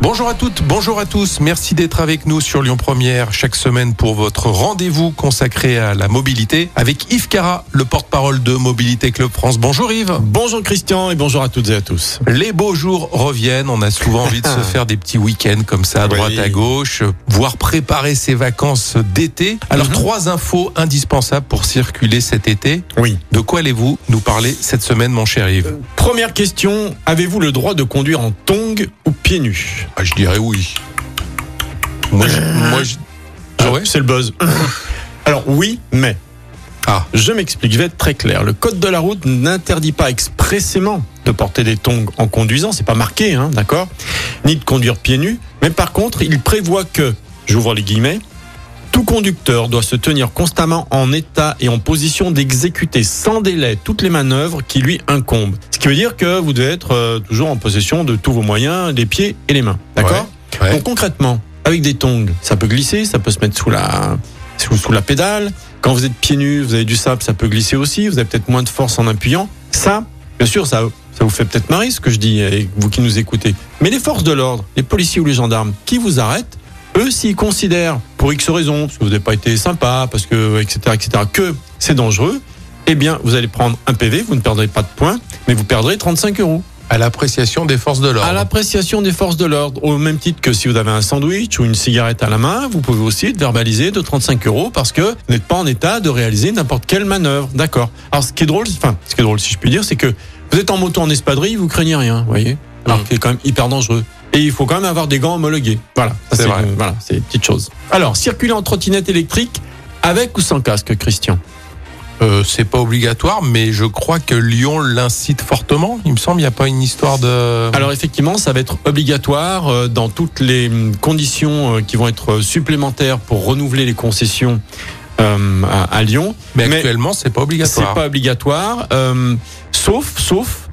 Bonjour à toutes, bonjour à tous. Merci d'être avec nous sur Lyon Première chaque semaine pour votre rendez-vous consacré à la mobilité avec Yves Cara, le porte-parole de Mobilité Club France. Bonjour Yves. Bonjour Christian et bonjour à toutes et à tous. Les beaux jours reviennent. On a souvent envie de se faire des petits week-ends comme ça, à droite Oui. à gauche, voire préparer ses vacances d'été. Alors, Mhm. trois infos indispensables pour circuler cet été. Oui. De quoi allez-vous nous parler cette semaine, mon cher Yves? Première question, avez-vous le droit de conduire en tongs ou pieds nus? Ah, Je dirais oui. Moi, je, moi, je- Ah ouais C'est le buzz. Alors oui, mais Ah. je m'explique, je vais être très clair. Le code de la route n'interdit pas expressément de porter des tongs en conduisant, c'est pas marqué, hein, d'accord Ni de conduire pieds nus, mais par contre, il prévoit que, j'ouvre les guillemets, tout conducteur doit se tenir constamment en état et en position d'exécuter sans délai toutes les manœuvres qui lui incombent. Ce qui veut dire que vous devez être euh, toujours en possession de tous vos moyens, les pieds et les mains. D'accord Ouais. Donc concrètement, avec des tongs, ça peut glisser, ça peut se mettre sous la, sous, sous la pédale. Quand vous êtes pieds nus, vous avez du sable, ça peut glisser aussi. Vous avez peut-être moins de force en appuyant. Ça, bien sûr, ça, ça vous fait peut-être marrer ce que je dis, et vous qui nous écoutez. Mais les forces de l'ordre, les policiers ou les gendarmes qui vous arrêtent, eux, s'ils considèrent, pour X raisons, parce que vous n'avez pas été sympa, parce que, etc., etc., que c'est dangereux, eh bien, vous allez prendre un PV, vous ne perdrez pas de points, mais vous perdrez 35 euros. À l'appréciation des forces de l'ordre. À l'appréciation des forces de l'ordre, au même titre que si vous avez un sandwich ou une cigarette à la main, vous pouvez aussi être verbalisé de 35 euros parce que vous n'êtes pas en état de réaliser n'importe quelle manœuvre. D'accord. Alors, ce qui est drôle, enfin, ce qui est drôle, si je puis dire, c'est que vous êtes en moto en espadrille, vous craignez rien, vous voyez? Alors, Mm. c'est quand même hyper dangereux. Et il faut quand même avoir des gants homologués. Voilà. C'est vrai. euh, Voilà, c'est une petite chose. Alors, circuler en trottinette électrique avec ou sans casque, Christian? Euh, c'est pas obligatoire, mais je crois que Lyon l'incite fortement. Il me semble, il n'y a pas une histoire de. Alors effectivement, ça va être obligatoire euh, dans toutes les hum, conditions euh, qui vont être supplémentaires pour renouveler les concessions euh, à, à Lyon. mais mais actuellement, c'est pas C'est obligatoire. pas obligatoire, euh, sauf, sauf,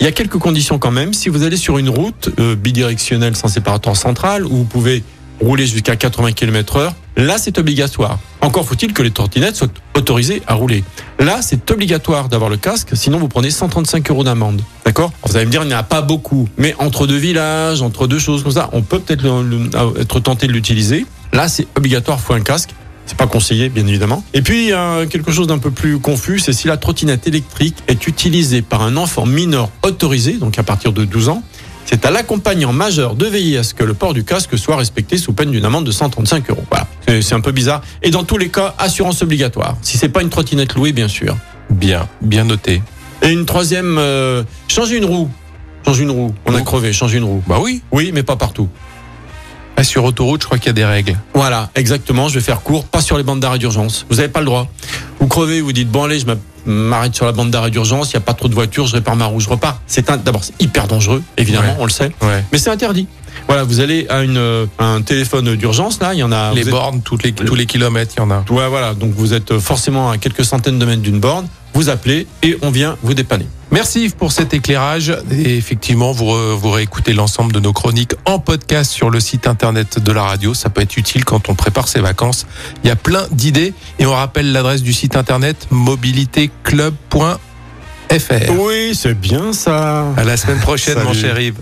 il y a quelques conditions quand même. Si vous allez sur une route euh, bidirectionnelle sans séparateur central où vous pouvez rouler jusqu'à 80 km heure, là c'est obligatoire. Encore faut-il que les trottinettes soient autorisées à rouler. Là, c'est obligatoire d'avoir le casque, sinon vous prenez 135 euros d'amende. D'accord? Vous allez me dire, il n'y en a pas beaucoup. Mais entre deux villages, entre deux choses comme ça, on peut peut-être être tenté de l'utiliser. Là, c'est obligatoire, faut un casque. C'est pas conseillé, bien évidemment. Et puis, quelque chose d'un peu plus confus, c'est si la trottinette électrique est utilisée par un enfant mineur autorisé, donc à partir de 12 ans, c'est à l'accompagnant majeur de veiller à ce que le port du casque soit respecté sous peine d'une amende de 135 euros. Voilà. C'est- un peu bizarre. Et dans tous les cas, assurance obligatoire. Si c'est pas une trottinette louée, bien sûr. Bien, bien noté. Et une troisième, euh, changer une roue. Changer une roue. On a crevé, changer une roue. Bah oui. Oui, mais pas partout. Ah, sur autoroute, je crois qu'il y a des règles. Voilà, exactement. Je vais faire court, pas sur les bandes d'arrêt d'urgence. Vous n'avez pas le droit. Vous crevez, vous dites bon allez, je m'arrête sur la bande d'arrêt d'urgence. Il n'y a pas trop de voitures, je répare ma roue, je repars. C'est d'abord c'est hyper dangereux, évidemment, Ouais. on le sait, Ouais. mais c'est interdit. Voilà, vous allez à une euh, un téléphone d'urgence là, il y en a. les êtes- bornes, toutes les, tous les kilomètres, il y en a. Ouais, voilà. Donc vous êtes forcément à quelques centaines de mètres d'une borne. Vous appelez et on vient vous dépanner. Merci Yves pour cet éclairage. Et effectivement, vous, re- vous réécoutez l'ensemble de nos chroniques en podcast sur le site internet de la radio. Ça peut être utile quand on prépare ses vacances. Il y a plein d'idées. Et on rappelle l'adresse du site internet mobilitéclub.fr. Oui, c'est bien ça. À la semaine prochaine, mon cher Yves.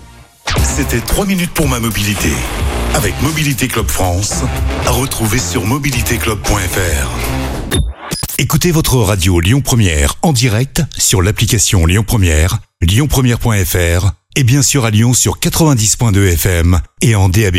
C'était 3 minutes pour ma mobilité avec Mobilité Club France. À retrouver sur mobilitéclub.fr. Écoutez votre radio Lyon Première en direct sur l'application Lyon Première, lyonpremière.fr et bien sûr à Lyon sur 90.2 FM et en DAB+.